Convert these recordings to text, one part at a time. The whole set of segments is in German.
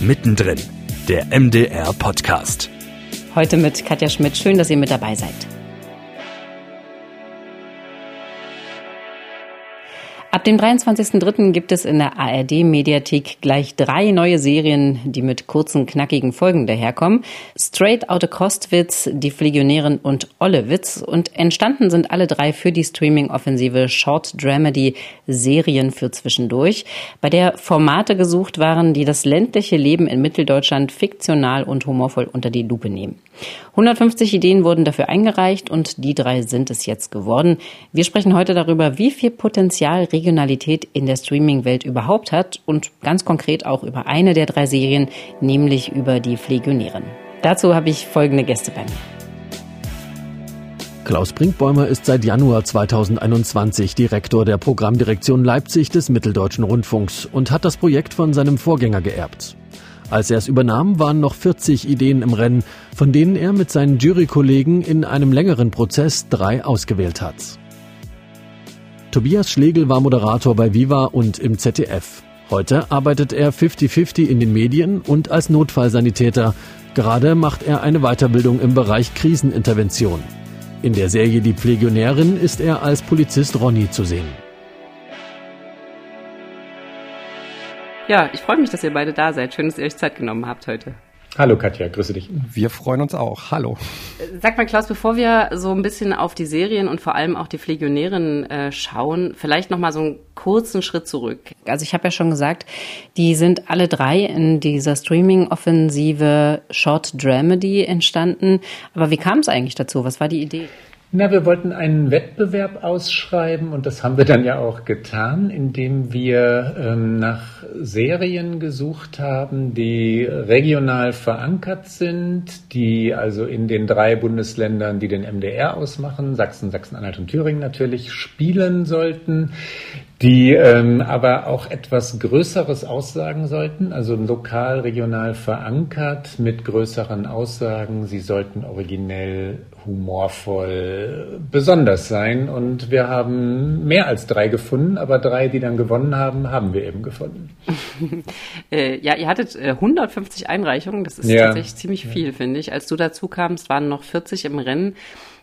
Mittendrin, der MDR Podcast. Heute mit Katja Schmidt. Schön, dass ihr mit dabei seid. Ab dem 23.03. gibt es in der ARD-Mediathek gleich drei neue Serien, die mit kurzen, knackigen Folgen daherkommen. Straight Outta Kostwitz, Die Flegionärin und Ollewitz. Und entstanden sind alle drei für die Streaming-Offensive Short Dramedy Serien für zwischendurch, bei der Formate gesucht waren, die das ländliche Leben in Mitteldeutschland fiktional und humorvoll unter die Lupe nehmen. 150 Ideen wurden dafür eingereicht und die drei sind es jetzt geworden. Wir sprechen heute darüber, wie viel Potenzial Regionalität in der Streaming-Welt überhaupt hat und ganz konkret auch über eine der drei Serien, nämlich über die Flegionären. Dazu habe ich folgende Gäste bei mir. Klaus Brinkbäumer ist seit Januar 2021 Direktor der Programmdirektion Leipzig des Mitteldeutschen Rundfunks und hat das Projekt von seinem Vorgänger geerbt. Als er es übernahm, waren noch 40 Ideen im Rennen, von denen er mit seinen Jurykollegen in einem längeren Prozess drei ausgewählt hat. Tobias Schlegel war Moderator bei Viva und im ZDF. Heute arbeitet er 50-50 in den Medien und als Notfallsanitäter. Gerade macht er eine Weiterbildung im Bereich Krisenintervention. In der Serie Die Pflegionärin ist er als Polizist Ronny zu sehen. Ja, ich freue mich, dass ihr beide da seid. Schön, dass ihr euch Zeit genommen habt heute. Hallo Katja, grüße dich. Wir freuen uns auch. Hallo. Sag mal, Klaus, bevor wir so ein bisschen auf die Serien und vor allem auch die Flegionären äh, schauen, vielleicht noch mal so einen kurzen Schritt zurück. Also ich habe ja schon gesagt, die sind alle drei in dieser Streaming-Offensive Short Dramedy entstanden. Aber wie kam es eigentlich dazu? Was war die Idee? Na, wir wollten einen Wettbewerb ausschreiben und das haben wir dann ja auch getan, indem wir ähm, nach Serien gesucht haben, die regional verankert sind, die also in den drei Bundesländern, die den MDR ausmachen, Sachsen, Sachsen-Anhalt und Thüringen natürlich, spielen sollten, die ähm, aber auch etwas Größeres aussagen sollten, also lokal, regional verankert mit größeren Aussagen. Sie sollten originell, humorvoll, besonders sein. Und wir haben mehr als drei gefunden, aber drei, die dann gewonnen haben, haben wir eben gefunden. äh, ja, ihr hattet äh, 150 Einreichungen, das ist ja. tatsächlich ziemlich viel, finde ich. Als du dazu kamst, waren noch 40 im Rennen.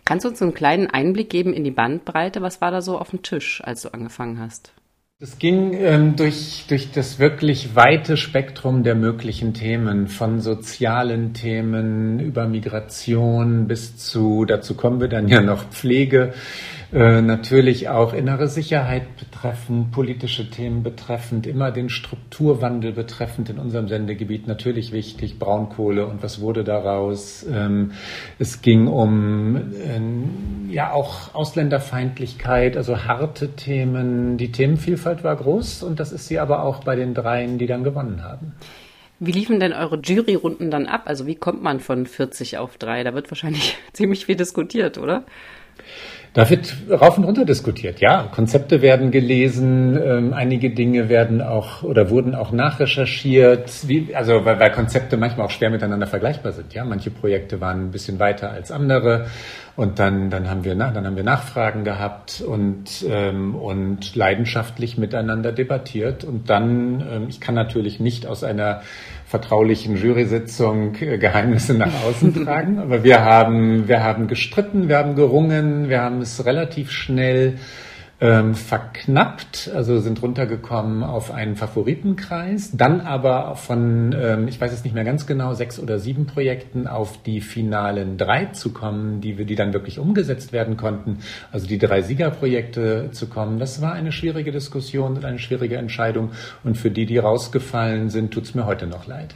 Kannst du uns einen kleinen Einblick geben in die Bandbreite? Was war da so auf dem Tisch, als du angefangen hast? Es ging ähm, durch, durch das wirklich weite Spektrum der möglichen Themen, von sozialen Themen über Migration bis zu, dazu kommen wir dann ja noch Pflege, äh, natürlich auch innere Sicherheit betreffend, politische Themen betreffend, immer den Strukturwandel betreffend in unserem Sendegebiet natürlich wichtig, Braunkohle und was wurde daraus. Ähm, es ging um äh, ja auch Ausländerfeindlichkeit, also harte Themen. Die Themenvielfalt war groß und das ist sie aber auch bei den dreien, die dann gewonnen haben. Wie liefen denn eure Juryrunden dann ab? Also wie kommt man von 40 auf 3? Da wird wahrscheinlich ziemlich viel diskutiert, oder? Da wird rauf und runter diskutiert. Ja, Konzepte werden gelesen, ähm, einige Dinge werden auch oder wurden auch nachrecherchiert, wie, also weil, weil Konzepte manchmal auch schwer miteinander vergleichbar sind. Ja, manche Projekte waren ein bisschen weiter als andere und dann dann haben wir dann haben wir Nachfragen gehabt und ähm, und leidenschaftlich miteinander debattiert und dann ähm, ich kann natürlich nicht aus einer vertraulichen Jury-Sitzung äh, Geheimnisse nach außen tragen. Aber wir haben, wir haben gestritten, wir haben gerungen, wir haben es relativ schnell ähm, verknappt, also sind runtergekommen auf einen Favoritenkreis, dann aber von, ähm, ich weiß es nicht mehr ganz genau, sechs oder sieben Projekten auf die finalen drei zu kommen, die wir, die dann wirklich umgesetzt werden konnten, also die drei Siegerprojekte zu kommen. Das war eine schwierige Diskussion und eine schwierige Entscheidung und für die, die rausgefallen sind, tut es mir heute noch leid.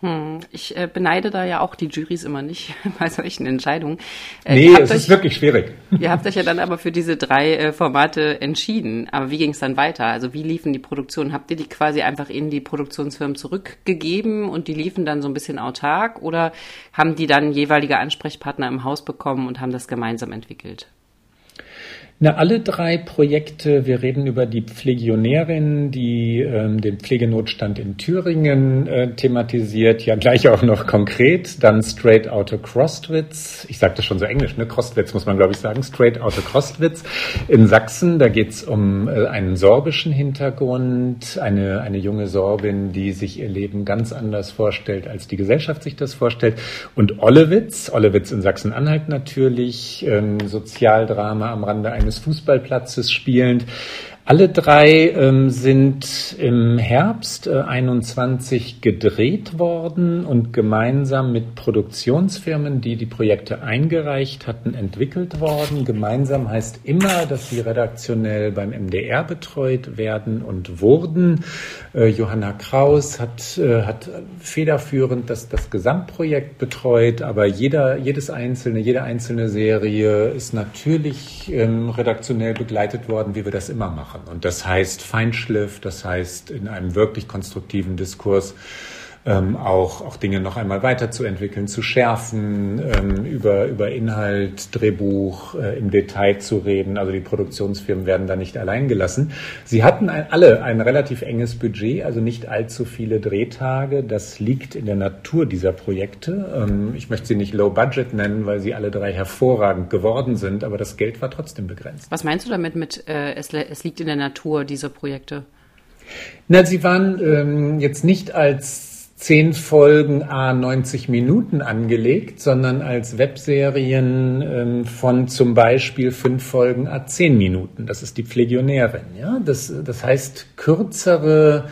Hm, ich äh, beneide da ja auch die Juries immer nicht bei solchen Entscheidungen. Äh, nee, es euch, ist wirklich schwierig. Ihr habt euch ja dann aber für diese drei äh, Formate entschieden. Aber wie ging es dann weiter? Also wie liefen die Produktionen? Habt ihr die quasi einfach in die Produktionsfirmen zurückgegeben und die liefen dann so ein bisschen autark? Oder haben die dann jeweilige Ansprechpartner im Haus bekommen und haben das gemeinsam entwickelt? Na, alle drei Projekte, wir reden über die Pflegionärin, die ähm, den Pflegenotstand in Thüringen äh, thematisiert, ja gleich auch noch konkret, dann Straight Outta Crostwitz, ich sagte schon so englisch, ne? Crostwitz muss man glaube ich sagen, Straight Outta Crostwitz in Sachsen, da geht's um äh, einen sorbischen Hintergrund, eine, eine junge Sorbin, die sich ihr Leben ganz anders vorstellt, als die Gesellschaft sich das vorstellt. Und Ollewitz, Ollewitz in Sachsen-Anhalt natürlich, ähm, Sozialdrama am Rande eines eines Fußballplatzes spielend. Alle drei ähm, sind im Herbst äh, 21 gedreht worden und gemeinsam mit Produktionsfirmen, die die Projekte eingereicht hatten, entwickelt worden. Gemeinsam heißt immer, dass sie redaktionell beim MDR betreut werden und wurden. Äh, Johanna Kraus hat, äh, hat federführend das, das Gesamtprojekt betreut, aber jeder, jedes einzelne, jede einzelne Serie ist natürlich ähm, redaktionell begleitet worden, wie wir das immer machen machen. Und das heißt Feinschliff, das heißt in einem wirklich konstruktiven Diskurs ähm, auch, auch Dinge noch einmal weiterzuentwickeln, zu schärfen, ähm, über, über Inhalt, Drehbuch äh, im Detail zu reden. Also die Produktionsfirmen werden da nicht allein gelassen. Sie hatten ein, alle ein relativ enges Budget, also nicht allzu viele Drehtage. Das liegt in der Natur dieser Projekte. Ähm, ich möchte sie nicht Low Budget nennen, weil sie alle drei hervorragend geworden sind, aber das Geld war trotzdem begrenzt. Was meinst du damit mit, äh, es, es liegt in der Natur dieser Projekte? Na, sie waren ähm, jetzt nicht als zehn Folgen a 90 Minuten angelegt, sondern als Webserien ähm, von zum Beispiel fünf Folgen a 10 Minuten. Das ist die Pflegionärin. Ja? Das, das heißt kürzere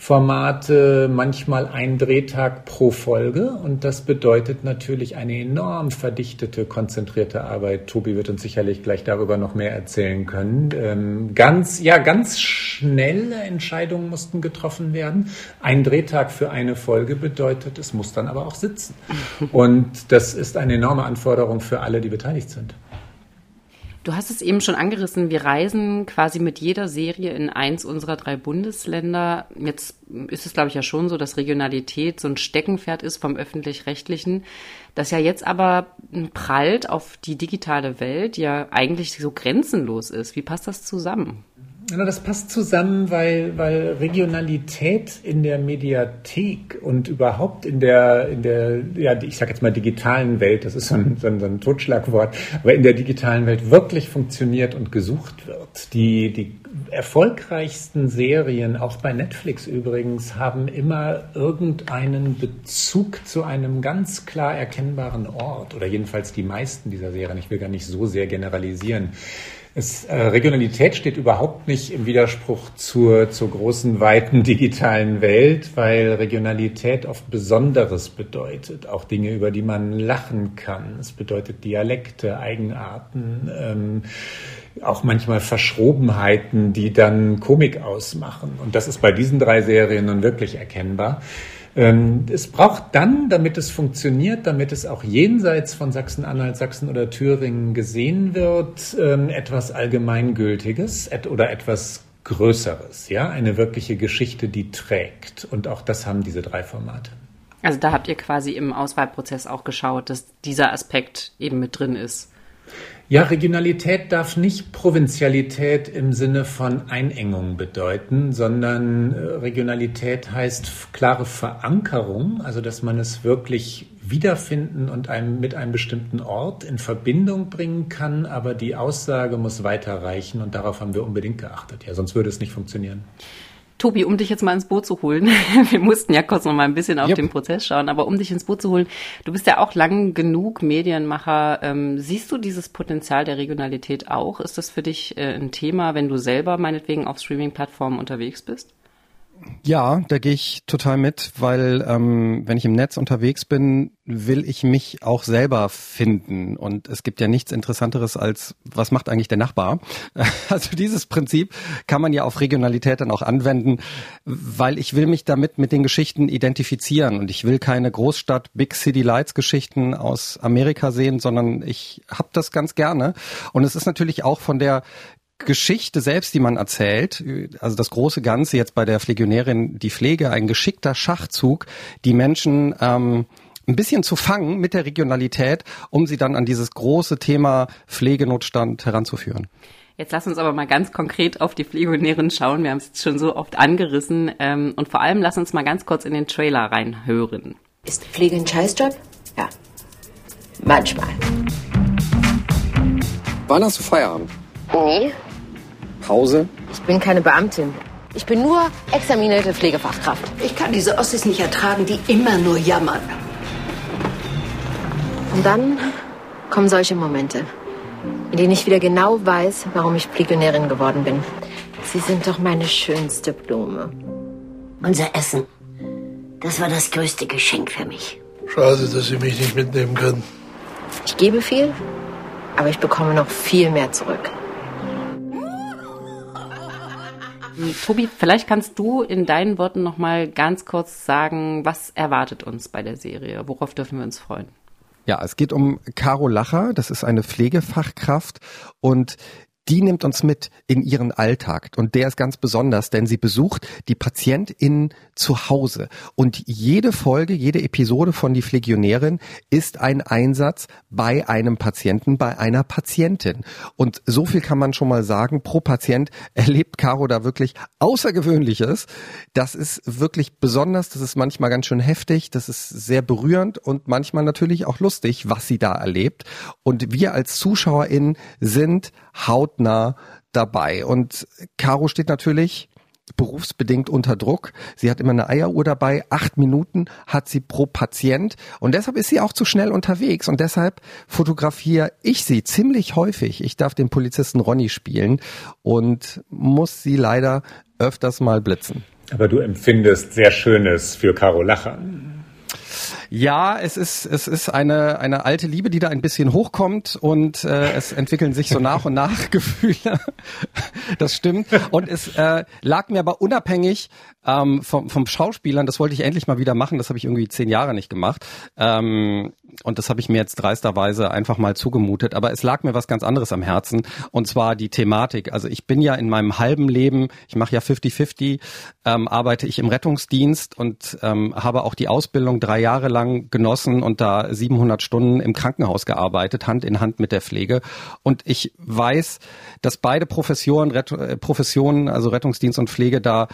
Formate, manchmal ein Drehtag pro Folge. Und das bedeutet natürlich eine enorm verdichtete, konzentrierte Arbeit. Tobi wird uns sicherlich gleich darüber noch mehr erzählen können. Ähm, ganz, ja, ganz schnelle Entscheidungen mussten getroffen werden. Ein Drehtag für eine Folge bedeutet, es muss dann aber auch sitzen. Und das ist eine enorme Anforderung für alle, die beteiligt sind. Du hast es eben schon angerissen, wir reisen quasi mit jeder Serie in eins unserer drei Bundesländer. Jetzt ist es, glaube ich, ja schon so, dass Regionalität so ein Steckenpferd ist vom öffentlich-rechtlichen, das ja jetzt aber prallt auf die digitale Welt, ja eigentlich so grenzenlos ist. Wie passt das zusammen? Das passt zusammen, weil, weil Regionalität in der Mediathek und überhaupt in der, in der, ja, ich sage jetzt mal digitalen Welt, das ist so ein, so, ein, so ein Totschlagwort, aber in der digitalen Welt wirklich funktioniert und gesucht wird. Die, die erfolgreichsten Serien, auch bei Netflix übrigens, haben immer irgendeinen Bezug zu einem ganz klar erkennbaren Ort oder jedenfalls die meisten dieser Serien. Ich will gar nicht so sehr generalisieren. Es, äh, Regionalität steht überhaupt nicht im Widerspruch zur, zur großen, weiten digitalen Welt, weil Regionalität oft Besonderes bedeutet. Auch Dinge, über die man lachen kann. Es bedeutet Dialekte, Eigenarten, ähm, auch manchmal Verschrobenheiten, die dann Komik ausmachen. Und das ist bei diesen drei Serien nun wirklich erkennbar. Ähm, es braucht dann, damit es funktioniert, damit es auch jenseits von Sachsen-Anhalt, Sachsen oder Thüringen gesehen wird, ähm, etwas Allgemeingültiges oder etwas Größeres, ja, eine wirkliche Geschichte, die trägt. Und auch das haben diese drei Formate. Also da habt ihr quasi im Auswahlprozess auch geschaut, dass dieser Aspekt eben mit drin ist. Ja, Regionalität darf nicht Provinzialität im Sinne von Einengung bedeuten, sondern äh, Regionalität heißt klare Verankerung, also dass man es wirklich wiederfinden und einem, mit einem bestimmten Ort in Verbindung bringen kann, aber die Aussage muss weiterreichen und darauf haben wir unbedingt geachtet. Ja, sonst würde es nicht funktionieren. Tobi, um dich jetzt mal ins Boot zu holen, wir mussten ja kurz noch mal ein bisschen auf yep. den Prozess schauen, aber um dich ins Boot zu holen, du bist ja auch lang genug Medienmacher. Ähm, siehst du dieses Potenzial der Regionalität auch? Ist das für dich äh, ein Thema, wenn du selber meinetwegen auf Streaming-Plattformen unterwegs bist? Ja, da gehe ich total mit, weil ähm, wenn ich im Netz unterwegs bin, will ich mich auch selber finden. Und es gibt ja nichts Interessanteres als, was macht eigentlich der Nachbar? Also dieses Prinzip kann man ja auf Regionalität dann auch anwenden, weil ich will mich damit mit den Geschichten identifizieren. Und ich will keine Großstadt Big City Lights Geschichten aus Amerika sehen, sondern ich habe das ganz gerne. Und es ist natürlich auch von der Geschichte selbst, die man erzählt, also das große Ganze jetzt bei der Pflegionärin, die Pflege, ein geschickter Schachzug, die Menschen ähm, ein bisschen zu fangen mit der Regionalität, um sie dann an dieses große Thema Pflegenotstand heranzuführen. Jetzt lass uns aber mal ganz konkret auf die Pflegonären schauen. Wir haben es schon so oft angerissen. Ähm, und vor allem lass uns mal ganz kurz in den Trailer reinhören. Ist Pflege ein Scheißjob? Ja. Manchmal. Wann hast du Feierabend? Nie. Pause? Ich bin keine Beamtin. Ich bin nur examinierte Pflegefachkraft. Ich kann diese Ossis nicht ertragen, die immer nur jammern. Und dann kommen solche Momente in denen ich wieder genau weiß, warum ich Pflegionärin geworden bin. Sie sind doch meine schönste Blume. Unser Essen. Das war das größte Geschenk für mich. Schade, dass Sie mich nicht mitnehmen können. Ich gebe viel, aber ich bekomme noch viel mehr zurück. Tobi, vielleicht kannst du in deinen Worten noch mal ganz kurz sagen, was erwartet uns bei der Serie? Worauf dürfen wir uns freuen? Ja, es geht um Caro Lacher, das ist eine Pflegefachkraft und die nimmt uns mit in ihren Alltag. Und der ist ganz besonders, denn sie besucht die PatientInnen zu Hause. Und jede Folge, jede Episode von Die Pflegionärin ist ein Einsatz bei einem Patienten, bei einer Patientin. Und so viel kann man schon mal sagen, pro Patient erlebt Caro da wirklich Außergewöhnliches. Das ist wirklich besonders, das ist manchmal ganz schön heftig, das ist sehr berührend und manchmal natürlich auch lustig, was sie da erlebt. Und wir als ZuschauerInnen sind hautnah dabei. Und Caro steht natürlich berufsbedingt unter Druck. Sie hat immer eine Eieruhr dabei. Acht Minuten hat sie pro Patient. Und deshalb ist sie auch zu schnell unterwegs. Und deshalb fotografiere ich sie ziemlich häufig. Ich darf den Polizisten Ronny spielen und muss sie leider öfters mal blitzen. Aber du empfindest sehr Schönes für Caro Lacher. Ja, es ist es ist eine eine alte Liebe, die da ein bisschen hochkommt und äh, es entwickeln sich so nach und nach Gefühle. das stimmt und es äh, lag mir aber unabhängig ähm, vom vom Schauspielern. Das wollte ich endlich mal wieder machen. Das habe ich irgendwie zehn Jahre nicht gemacht. Ähm, und das habe ich mir jetzt dreisterweise einfach mal zugemutet. Aber es lag mir was ganz anderes am Herzen und zwar die Thematik. Also ich bin ja in meinem halben Leben, ich mache ja 50-50, ähm, arbeite ich im Rettungsdienst und ähm, habe auch die Ausbildung drei Jahre lang genossen und da 700 Stunden im Krankenhaus gearbeitet, Hand in Hand mit der Pflege. Und ich weiß, dass beide Professionen, Rett äh, Professionen, also Rettungsdienst und Pflege da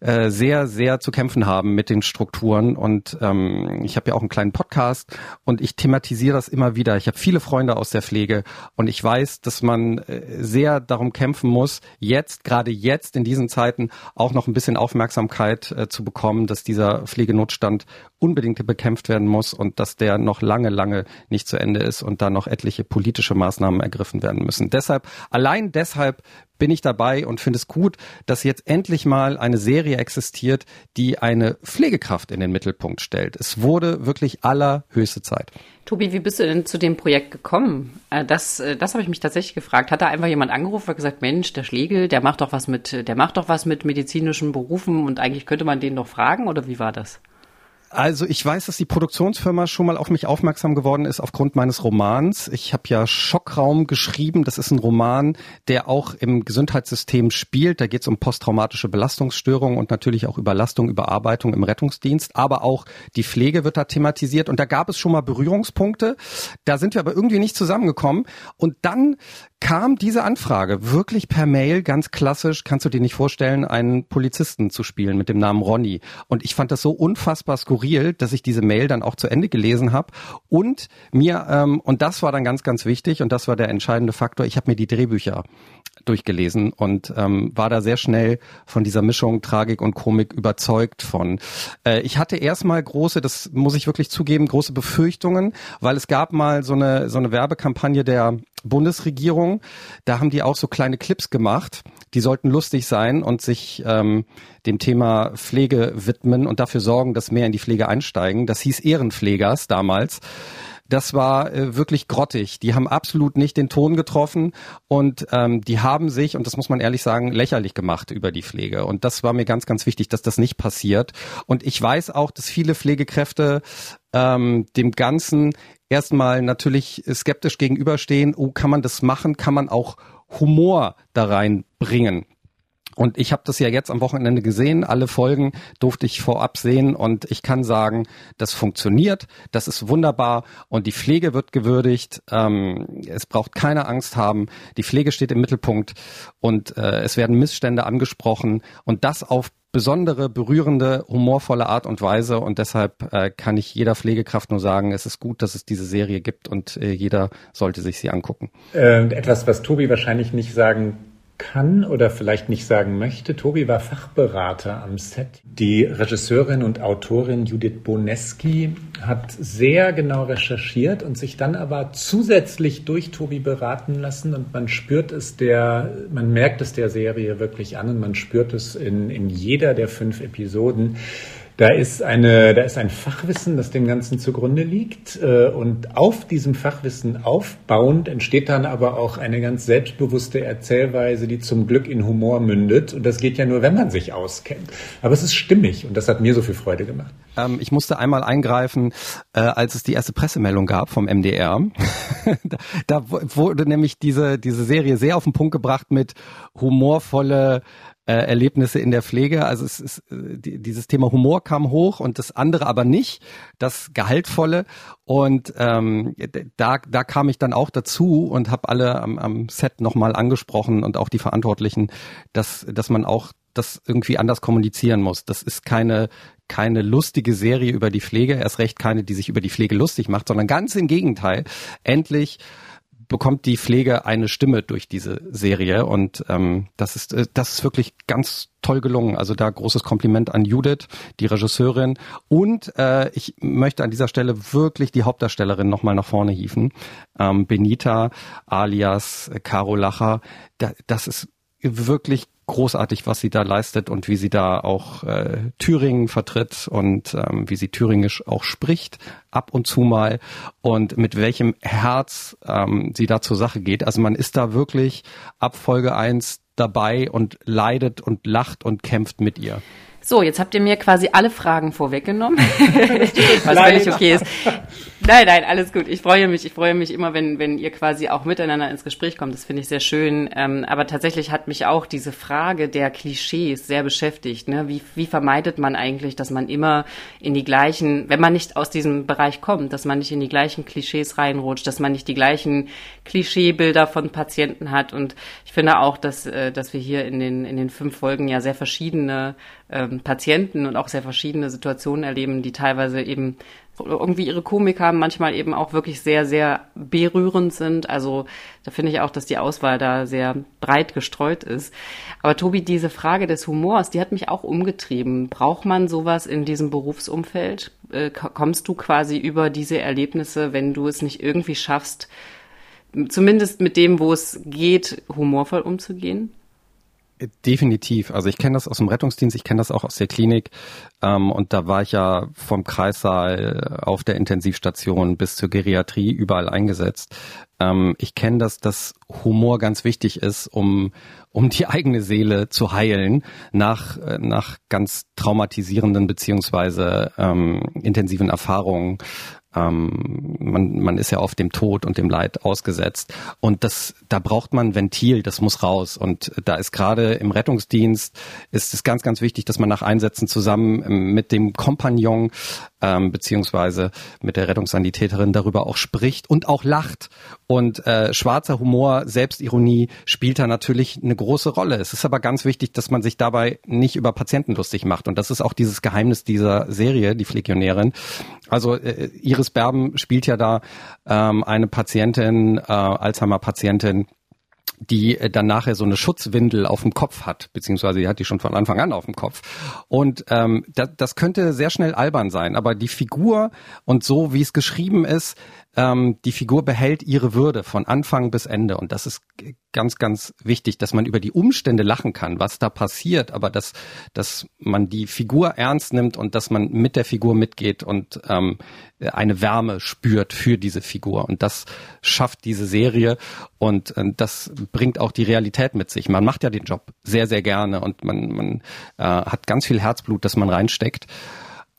äh, sehr, sehr zu kämpfen haben mit den Strukturen. Und ähm, ich habe ja auch einen kleinen Podcast und ich thematisiere das immer wieder. Ich habe viele Freunde aus der Pflege und ich weiß, dass man äh, sehr darum kämpfen muss, jetzt, gerade jetzt in diesen Zeiten, auch noch ein bisschen Aufmerksamkeit äh, zu bekommen, dass dieser Pflegenotstand unbedingt bekämpft werden muss und dass der noch lange, lange nicht zu Ende ist und da noch etliche politische Maßnahmen ergriffen werden müssen. Deshalb, allein deshalb bin ich dabei und finde es gut, dass jetzt endlich mal eine Serie existiert, die eine Pflegekraft in den Mittelpunkt stellt. Es wurde wirklich allerhöchste Zeit. Tobi, wie bist du denn zu dem Projekt gekommen? Äh, das, äh, das habe ich mich tatsächlich gefragt. Hat da einfach jemand angerufen und gesagt, Mensch, der Schlegel, der macht doch was mit, der macht doch was mit medizinischen Berufen und eigentlich könnte man den doch fragen oder wie war das? Also ich weiß, dass die Produktionsfirma schon mal auf mich aufmerksam geworden ist aufgrund meines Romans. Ich habe ja Schockraum geschrieben. Das ist ein Roman, der auch im Gesundheitssystem spielt. Da geht es um posttraumatische Belastungsstörungen und natürlich auch Überlastung, Überarbeitung im Rettungsdienst. Aber auch die Pflege wird da thematisiert. Und da gab es schon mal Berührungspunkte. Da sind wir aber irgendwie nicht zusammengekommen. Und dann kam diese Anfrage wirklich per Mail, ganz klassisch, kannst du dir nicht vorstellen, einen Polizisten zu spielen mit dem Namen Ronny. Und ich fand das so unfassbar skurril, dass ich diese Mail dann auch zu Ende gelesen habe und mir, ähm, und das war dann ganz, ganz wichtig und das war der entscheidende Faktor, ich habe mir die Drehbücher durchgelesen und ähm, war da sehr schnell von dieser Mischung Tragik und Komik überzeugt von. Äh, ich hatte erstmal große, das muss ich wirklich zugeben, große Befürchtungen, weil es gab mal so eine so eine Werbekampagne der Bundesregierung. Da haben die auch so kleine Clips gemacht. Die sollten lustig sein und sich ähm, dem Thema Pflege widmen und dafür sorgen, dass mehr in die Pflege einsteigen. Das hieß Ehrenpflegers damals das war äh, wirklich grottig. Die haben absolut nicht den Ton getroffen und ähm, die haben sich, und das muss man ehrlich sagen, lächerlich gemacht über die Pflege. Und das war mir ganz, ganz wichtig, dass das nicht passiert. Und ich weiß auch, dass viele Pflegekräfte ähm, dem Ganzen erstmal natürlich skeptisch gegenüberstehen. Oh, kann man das machen? Kann man auch Humor da reinbringen? Und ich habe das ja jetzt am Wochenende gesehen. Alle Folgen durfte ich vorab sehen und ich kann sagen, das funktioniert, das ist wunderbar und die Pflege wird gewürdigt. Ähm, es braucht keine Angst haben. Die Pflege steht im Mittelpunkt und äh, es werden Missstände angesprochen und das auf besondere, berührende, humorvolle Art und Weise und deshalb äh, kann ich jeder Pflegekraft nur sagen, es ist gut, dass es diese Serie gibt und äh, jeder sollte sich sie angucken. Äh, etwas, was Tobi wahrscheinlich nicht sagen kann oder vielleicht nicht sagen möchte. Tobi war Fachberater am Set. Die Regisseurin und Autorin Judith Boneski hat sehr genau recherchiert und sich dann aber zusätzlich durch Tobi beraten lassen und man spürt es der, man merkt es der Serie wirklich an und man spürt es in, in jeder der fünf Episoden da ist eine, da ist ein Fachwissen, das dem Ganzen zugrunde liegt. Äh, und auf diesem Fachwissen aufbauend entsteht dann aber auch eine ganz selbstbewusste Erzählweise, die zum Glück in Humor mündet. Und das geht ja nur, wenn man sich auskennt. Aber es ist stimmig und das hat mir so viel Freude gemacht. Ähm, ich musste einmal eingreifen, äh, als es die erste Pressemeldung gab vom MDR. da, da wurde nämlich diese, diese Serie sehr auf den Punkt gebracht mit humorvolle äh, Erlebnisse in der Pflege. Also es ist, äh, die, dieses Thema Humor kam hoch und das andere aber nicht, das Gehaltvolle. Und ähm, da, da kam ich dann auch dazu und habe alle am, am Set nochmal angesprochen und auch die Verantwortlichen, dass, dass man auch das irgendwie anders kommunizieren muss. Das ist keine keine lustige Serie über die Pflege, erst recht keine, die sich über die Pflege lustig macht, sondern ganz im Gegenteil. Endlich bekommt die Pflege eine Stimme durch diese Serie und ähm, das ist äh, das ist wirklich ganz toll gelungen. Also da großes Kompliment an Judith, die Regisseurin und äh, ich möchte an dieser Stelle wirklich die Hauptdarstellerin nochmal nach vorne hieven. Ähm, Benita alias Caro Lacher, da, das ist wirklich großartig, was sie da leistet und wie sie da auch äh, Thüringen vertritt und ähm, wie sie thüringisch auch spricht, ab und zu mal und mit welchem Herz ähm, sie da zur Sache geht. Also man ist da wirklich ab Folge eins dabei und leidet und lacht und kämpft mit ihr. So, jetzt habt ihr mir quasi alle Fragen vorweggenommen, was völlig okay ist. Nein, nein, alles gut. Ich freue mich, ich freue mich immer, wenn, wenn ihr quasi auch miteinander ins Gespräch kommt. Das finde ich sehr schön. Ähm, aber tatsächlich hat mich auch diese Frage der Klischees sehr beschäftigt. Ne? Wie, wie vermeidet man eigentlich, dass man immer in die gleichen, wenn man nicht aus diesem Bereich kommt, dass man nicht in die gleichen Klischees reinrutscht, dass man nicht die gleichen Klischeebilder von Patienten hat. Und ich finde auch, dass, äh, dass wir hier in den, in den fünf Folgen ja sehr verschiedene ähm, Patienten und auch sehr verschiedene Situationen erleben, die teilweise eben irgendwie ihre Komik haben, manchmal eben auch wirklich sehr, sehr berührend sind. Also da finde ich auch, dass die Auswahl da sehr breit gestreut ist. Aber Tobi, diese Frage des Humors, die hat mich auch umgetrieben. Braucht man sowas in diesem Berufsumfeld? Äh, kommst du quasi über diese Erlebnisse, wenn du es nicht irgendwie schaffst, zumindest mit dem, wo es geht, humorvoll umzugehen? Definitiv. Also ich kenne das aus dem Rettungsdienst, ich kenne das auch aus der Klinik. Ähm, und da war ich ja vom Kreissaal auf der Intensivstation bis zur Geriatrie überall eingesetzt. Ähm, ich kenne das, dass Humor ganz wichtig ist, um, um die eigene Seele zu heilen nach, nach ganz traumatisierenden beziehungsweise ähm, intensiven Erfahrungen ähm, man, man ist ja auf dem Tod und dem Leid ausgesetzt. Und das, da braucht man Ventil, das muss raus. Und da ist gerade im Rettungsdienst ist es ganz, ganz wichtig, dass man nach Einsätzen zusammen ähm, mit dem Kompagnon ähm, beziehungsweise mit der Rettungssanitäterin darüber auch spricht und auch lacht. Und äh, schwarzer Humor, Selbstironie spielt da natürlich eine große Rolle. Es ist aber ganz wichtig, dass man sich dabei nicht über Patienten lustig macht. Und das ist auch dieses Geheimnis dieser Serie, die Flegionärin. Also äh, Iris Berben spielt ja da ähm, eine Patientin, äh, Alzheimer-Patientin, die äh, dann nachher so eine Schutzwindel auf dem Kopf hat, beziehungsweise die hat die schon von Anfang an auf dem Kopf. Und ähm, das, das könnte sehr schnell albern sein, aber die Figur und so wie es geschrieben ist, ähm, die Figur behält ihre Würde von Anfang bis Ende. Und das ist ganz, ganz wichtig, dass man über die Umstände lachen kann, was da passiert, aber dass, dass man die Figur ernst nimmt und dass man mit der Figur mitgeht und ähm, eine Wärme spürt für diese Figur. Und das schafft diese Serie und äh, das bringt auch die Realität mit sich. Man macht ja den Job sehr, sehr gerne und man, man äh, hat ganz viel Herzblut, das man reinsteckt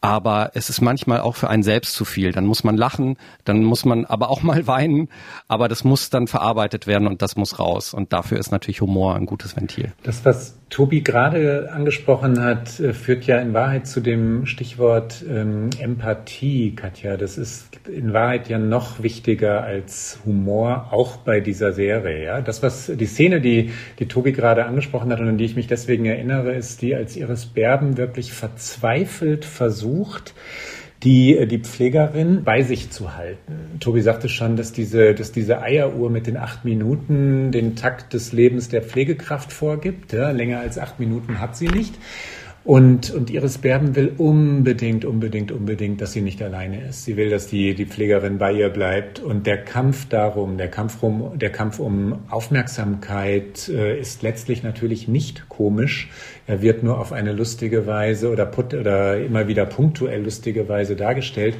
aber es ist manchmal auch für einen selbst zu viel. Dann muss man lachen, dann muss man aber auch mal weinen, aber das muss dann verarbeitet werden und das muss raus. Und dafür ist natürlich Humor ein gutes Ventil. Das, was Tobi gerade angesprochen hat, äh, führt ja in Wahrheit zu dem Stichwort ähm, Empathie, Katja. Das ist in Wahrheit ja noch wichtiger als Humor, auch bei dieser Serie. Ja, das was die Szene, die die Tobi gerade angesprochen hat und an die ich mich deswegen erinnere, ist die, als Iris Berben wirklich verzweifelt versucht, die, die Pflegerin bei sich zu halten. Tobi sagte schon, dass diese, dass diese Eieruhr mit den acht Minuten den Takt des Lebens der Pflegekraft vorgibt. Ja, länger als acht Minuten hat sie nicht. Und, und Iris Berben will unbedingt, unbedingt, unbedingt, dass sie nicht alleine ist. Sie will, dass die, die Pflegerin bei ihr bleibt. Und der Kampf darum, der Kampf um, der Kampf um Aufmerksamkeit äh, ist letztlich natürlich nicht komisch. Er wird nur auf eine lustige Weise oder, put, oder immer wieder punktuell lustige Weise dargestellt.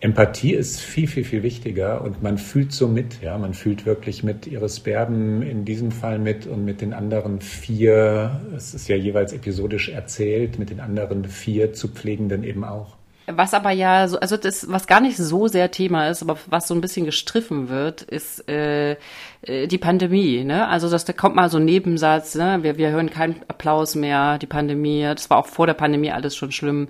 Empathie ist viel, viel, viel wichtiger und man fühlt so mit, ja, man fühlt wirklich mit Iris Berben in diesem Fall mit und mit den anderen vier, es ist ja jeweils episodisch erzählt, mit den anderen vier zu Pflegenden eben auch. Was aber ja so, also das, was gar nicht so sehr Thema ist, aber was so ein bisschen gestriffen wird, ist äh, äh die Pandemie. Ne? Also das, da kommt mal so ein Nebensatz, ne? wir, wir hören keinen Applaus mehr, die Pandemie, das war auch vor der Pandemie alles schon schlimm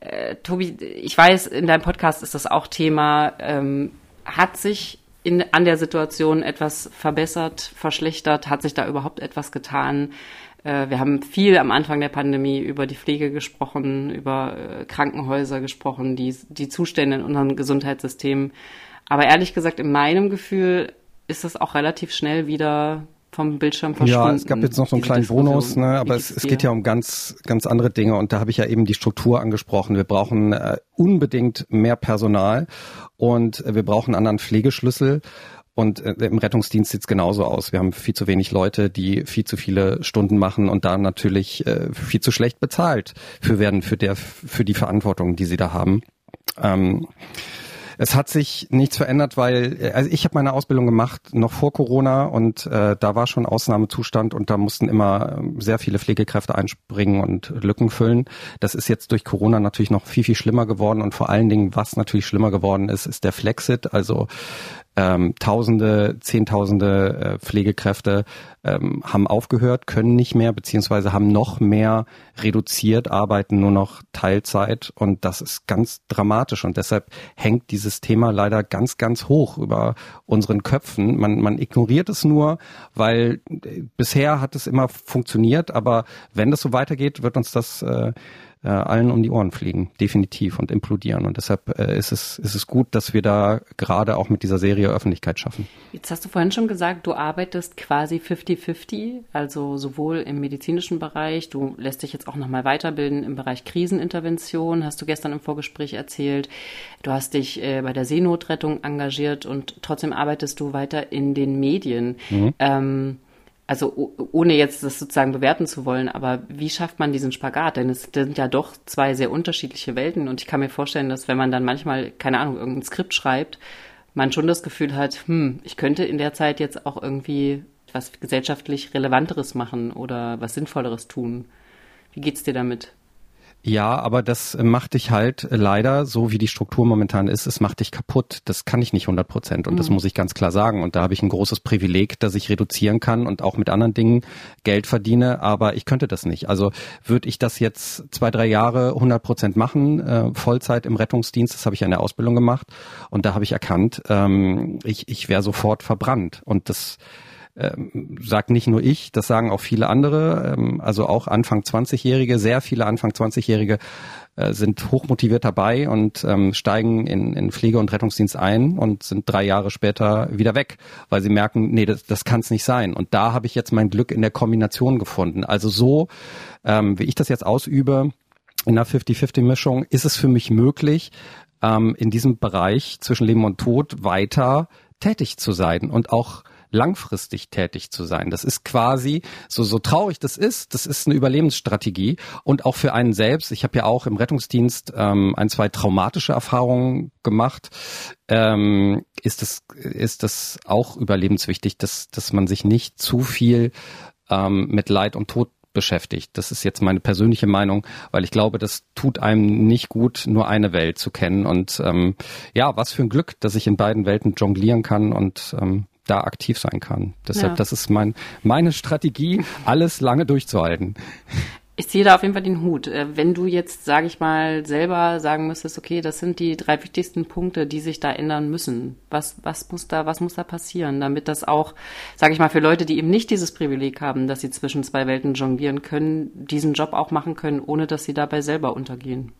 äh, Tobi, ich weiß, in deinem Podcast ist das auch Thema. Ähm, hat sich in, an der Situation etwas verbessert, verschlechtert? Hat sich da überhaupt etwas getan? Äh, wir haben viel am Anfang der Pandemie über die Pflege gesprochen, über äh, Krankenhäuser gesprochen, die, die Zustände in unserem Gesundheitssystem. Aber ehrlich gesagt, in meinem Gefühl ist das auch relativ schnell wieder vom Bildschirm verschwunden. Ja, es gab jetzt noch so einen kleinen Bonus, ne, aber es, es geht ja um ganz, ganz andere Dinge und da habe ich ja eben die Struktur angesprochen. Wir brauchen äh, unbedingt mehr Personal und äh, wir brauchen einen anderen Pflegeschlüssel. Und äh, im Rettungsdienst sieht's genauso aus. Wir haben viel zu wenig Leute, die viel zu viele Stunden machen und da natürlich äh, viel zu schlecht bezahlt für werden, für der, für die Verantwortung, die sie da haben. Ähm, es hat sich nichts verändert, weil äh, also ich habe meine Ausbildung gemacht noch vor Corona und äh, da war schon Ausnahmezustand und da mussten immer ähm, sehr viele Pflegekräfte einspringen und Lücken füllen. Das ist jetzt durch Corona natürlich noch viel viel schlimmer geworden und vor allen Dingen, was natürlich schlimmer geworden ist, ist der Flexit, also ähm, Tausende, Zehntausende äh, Pflegekräfte ähm, haben aufgehört, können nicht mehr, beziehungsweise haben noch mehr reduziert, arbeiten nur noch Teilzeit. Und das ist ganz dramatisch. Und deshalb hängt dieses Thema leider ganz, ganz hoch über unseren Köpfen. Man, man ignoriert es nur, weil äh, bisher hat es immer funktioniert, aber wenn das so weitergeht, wird uns das äh, äh, allen um die Ohren fliegen, definitiv und implodieren. Und deshalb äh, ist es ist es gut, dass wir da gerade auch mit dieser Serie Öffentlichkeit schaffen. Jetzt hast du vorhin schon gesagt, du arbeitest quasi 50-50, also sowohl im medizinischen Bereich, du lässt dich jetzt auch nochmal weiterbilden im Bereich Krisenintervention, hast du gestern im Vorgespräch erzählt. Du hast dich äh, bei der Seenotrettung engagiert und trotzdem arbeitest du weiter in den Medien. Mhm. Ähm, also ohne jetzt das sozusagen bewerten zu wollen, aber wie schafft man diesen Spagat? Denn es sind ja doch zwei sehr unterschiedliche Welten und ich kann mir vorstellen, dass wenn man dann manchmal, keine Ahnung, irgendein Skript schreibt, man schon das Gefühl hat, hm, ich könnte in der Zeit jetzt auch irgendwie was gesellschaftlich Relevanteres machen oder was Sinnvolleres tun. Wie geht's dir damit? Ja, aber das macht dich halt leider, so wie die Struktur momentan ist, es macht dich kaputt. Das kann ich nicht 100 Prozent und mhm. das muss ich ganz klar sagen. Und da habe ich ein großes Privileg, dass ich reduzieren kann und auch mit anderen Dingen Geld verdiene, aber ich könnte das nicht. Also würde ich das jetzt zwei, drei Jahre 100 Prozent machen, äh, Vollzeit im Rettungsdienst, das habe ich in der Ausbildung gemacht und da habe ich erkannt, ähm, ich, ich wäre sofort verbrannt und das ähm, sagt nicht nur ich, das sagen auch viele andere, ähm, also auch Anfang 20-Jährige, sehr viele Anfang 20-Jährige äh, sind hochmotiviert dabei und ähm, steigen in, in Pflege- und Rettungsdienst ein und sind drei Jahre später wieder weg, weil sie merken, nee, das, das kann es nicht sein. Und da habe ich jetzt mein Glück in der Kombination gefunden. Also so, ähm, wie ich das jetzt ausübe, in einer 50-50-Mischung, ist es für mich möglich, ähm, in diesem Bereich zwischen Leben und Tod weiter tätig zu sein und auch langfristig tätig zu sein. Das ist quasi, so, so traurig das ist, das ist eine Überlebensstrategie und auch für einen selbst. Ich habe ja auch im Rettungsdienst ähm, ein, zwei traumatische Erfahrungen gemacht. Ähm, ist das ist das auch überlebenswichtig, dass dass man sich nicht zu viel ähm, mit Leid und Tod beschäftigt. Das ist jetzt meine persönliche Meinung, weil ich glaube, das tut einem nicht gut, nur eine Welt zu kennen. Und ähm, ja, was für ein Glück, dass ich in beiden Welten jonglieren kann und ähm, da aktiv sein kann. Deshalb, ja. das ist mein, meine Strategie, alles lange durchzuhalten. Ich ziehe da auf jeden Fall den Hut. Äh, wenn du jetzt, sage ich mal, selber sagen müsstest, okay, das sind die drei wichtigsten Punkte, die sich da ändern müssen. Was, was muss da, was muss da passieren, damit das auch, sage ich mal, für Leute, die eben nicht dieses Privileg haben, dass sie zwischen zwei Welten jonglieren können, diesen Job auch machen können, ohne dass sie dabei selber untergehen?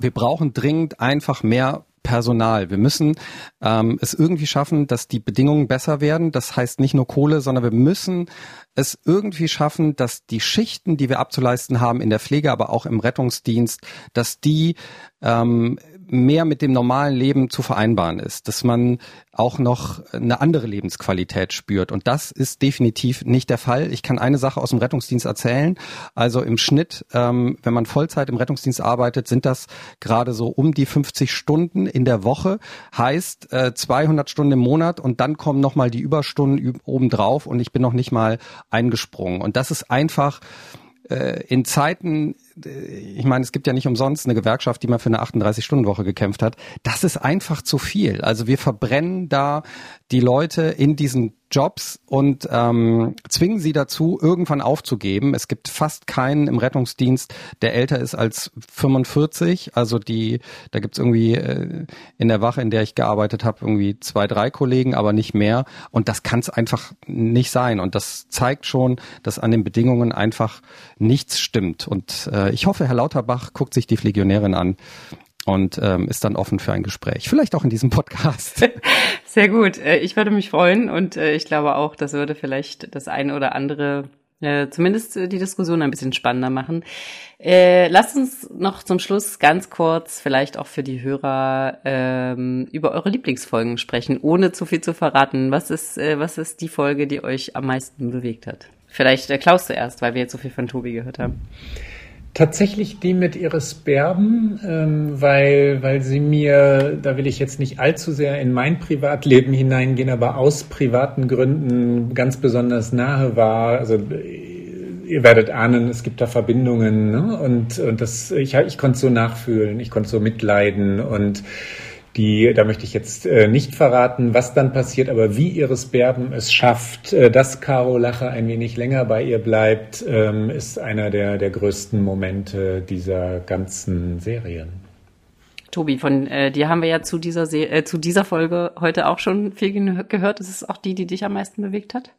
Wir brauchen dringend einfach mehr Personal. Wir müssen ähm, es irgendwie schaffen, dass die Bedingungen besser werden. Das heißt nicht nur Kohle, sondern wir müssen es irgendwie schaffen, dass die Schichten, die wir abzuleisten haben in der Pflege, aber auch im Rettungsdienst, dass die ähm, mehr mit dem normalen Leben zu vereinbaren ist, dass man auch noch eine andere Lebensqualität spürt. Und das ist definitiv nicht der Fall. Ich kann eine Sache aus dem Rettungsdienst erzählen. Also im Schnitt, ähm, wenn man Vollzeit im Rettungsdienst arbeitet, sind das gerade so um die 50 Stunden in der Woche. Heißt äh, 200 Stunden im Monat und dann kommen nochmal die Überstunden obendrauf und ich bin noch nicht mal eingesprungen. Und das ist einfach äh, in Zeiten, ich meine, es gibt ja nicht umsonst eine Gewerkschaft, die mal für eine 38-Stunden-Woche gekämpft hat. Das ist einfach zu viel. Also wir verbrennen da die Leute in diesen Jobs und ähm, zwingen sie dazu, irgendwann aufzugeben. Es gibt fast keinen im Rettungsdienst, der älter ist als 45. Also die, da gibt's irgendwie äh, in der Wache, in der ich gearbeitet habe, irgendwie zwei, drei Kollegen, aber nicht mehr. Und das kann es einfach nicht sein. Und das zeigt schon, dass an den Bedingungen einfach nichts stimmt. Und äh, ich hoffe, Herr Lauterbach guckt sich die Flegionärin an und ähm, ist dann offen für ein Gespräch. Vielleicht auch in diesem Podcast. Sehr gut. Äh, ich würde mich freuen und äh, ich glaube auch, das würde vielleicht das eine oder andere äh, zumindest äh, die Diskussion ein bisschen spannender machen. Äh, lasst uns noch zum Schluss ganz kurz, vielleicht auch für die Hörer, ähm, über eure Lieblingsfolgen sprechen, ohne zu viel zu verraten. Was ist, äh, was ist die Folge, die euch am meisten bewegt hat? Vielleicht äh, Klaus zuerst, weil wir jetzt so viel von Tobi gehört haben. Tatsächlich die mit Iris Berben, ähm, weil, weil sie mir, da will ich jetzt nicht allzu sehr in mein Privatleben hineingehen, aber aus privaten Gründen ganz besonders nahe war. Also ihr werdet ahnen, es gibt da Verbindungen ne? und, und das, ich, ich konnte so nachfühlen, ich konnte so mitleiden und die, da möchte ich jetzt äh, nicht verraten, was dann passiert, aber wie Iris Berben es schafft, äh, dass Caro Lacher ein wenig länger bei ihr bleibt, ähm, ist einer der, der größten Momente dieser ganzen Serien. Tobi, von äh, dir haben wir ja zu dieser, Se äh, zu dieser Folge heute auch schon viel gehört. Ist es auch die, die dich am meisten bewegt hat?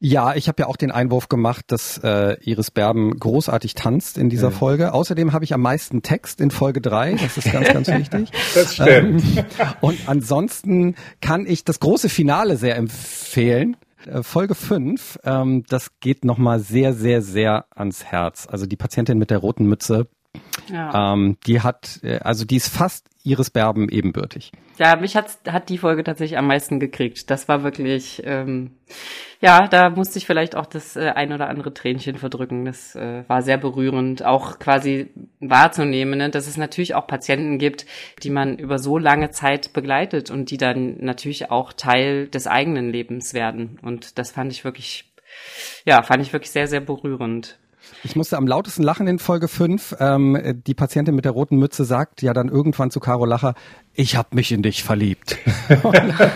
Ja, ich habe ja auch den Einwurf gemacht, dass äh, Iris Berben großartig tanzt in dieser mhm. Folge. Außerdem habe ich am meisten Text in Folge drei. Das ist ganz, ganz wichtig. Das stimmt. Ähm, und ansonsten kann ich das große Finale sehr empfehlen. Äh, Folge 5, ähm, das geht nochmal sehr, sehr, sehr ans Herz. Also die Patientin mit der roten Mütze, ja. ähm, die hat, äh, also die ist fast Iris Berben ebenbürtig. Ja, mich hat, hat die Folge tatsächlich am meisten gekriegt. Das war wirklich, ähm, ja, da musste ich vielleicht auch das äh, ein oder andere Tränchen verdrücken. Das äh, war sehr berührend, auch quasi wahrzunehmen, ne, dass es natürlich auch Patienten gibt, die man über so lange Zeit begleitet und die dann natürlich auch Teil des eigenen Lebens werden. Und das fand ich wirklich, ja, fand ich wirklich sehr, sehr berührend. Ich musste am lautesten lachen in Folge 5. Ähm, die Patientin mit der roten Mütze sagt ja dann irgendwann zu Caro Lacher, ich habe mich in dich verliebt.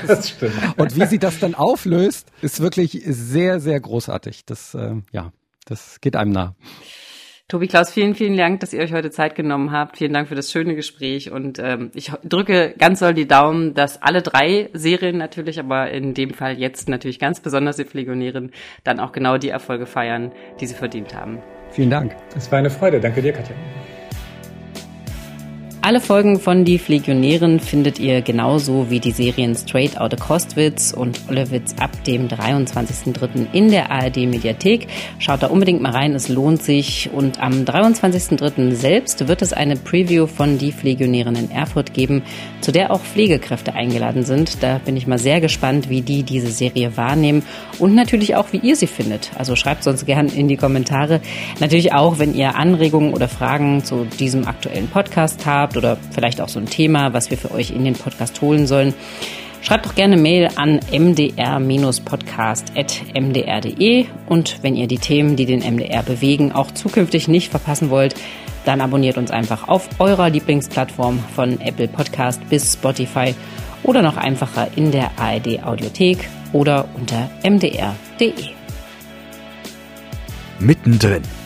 das stimmt. Und wie sie das dann auflöst, ist wirklich sehr, sehr großartig. Das, äh, ja, das geht einem nah. Tobi Klaus, vielen, vielen Dank, dass ihr euch heute Zeit genommen habt. Vielen Dank für das schöne Gespräch und ähm, ich drücke ganz doll die Daumen, dass alle drei Serien natürlich, aber in dem Fall jetzt natürlich ganz besonders die Pflegonärin, dann auch genau die Erfolge feiern, die sie verdient haben. Vielen Dank. Es war eine Freude. Danke dir, Katja. Alle Folgen von Die Flegionären findet ihr genauso wie die Serien Straight Outta Kostwitz und Ollewitz ab dem 23.03. in der ARD Mediathek. Schaut da unbedingt mal rein, es lohnt sich. Und am 23.03. selbst wird es eine Preview von Die Flegionären in Erfurt geben, zu der auch Pflegekräfte eingeladen sind. Da bin ich mal sehr gespannt, wie die diese Serie wahrnehmen und natürlich auch, wie ihr sie findet. Also schreibt uns gern in die Kommentare. Natürlich auch, wenn ihr Anregungen oder Fragen zu diesem aktuellen Podcast habt habt oder vielleicht auch so ein Thema, was wir für euch in den Podcast holen sollen, schreibt doch gerne Mail an mdr-podcast.mdr.de und wenn ihr die Themen, die den MDR bewegen, auch zukünftig nicht verpassen wollt, dann abonniert uns einfach auf eurer Lieblingsplattform von Apple Podcast bis Spotify oder noch einfacher in der ARD Audiothek oder unter mdr.de. Mittendrin,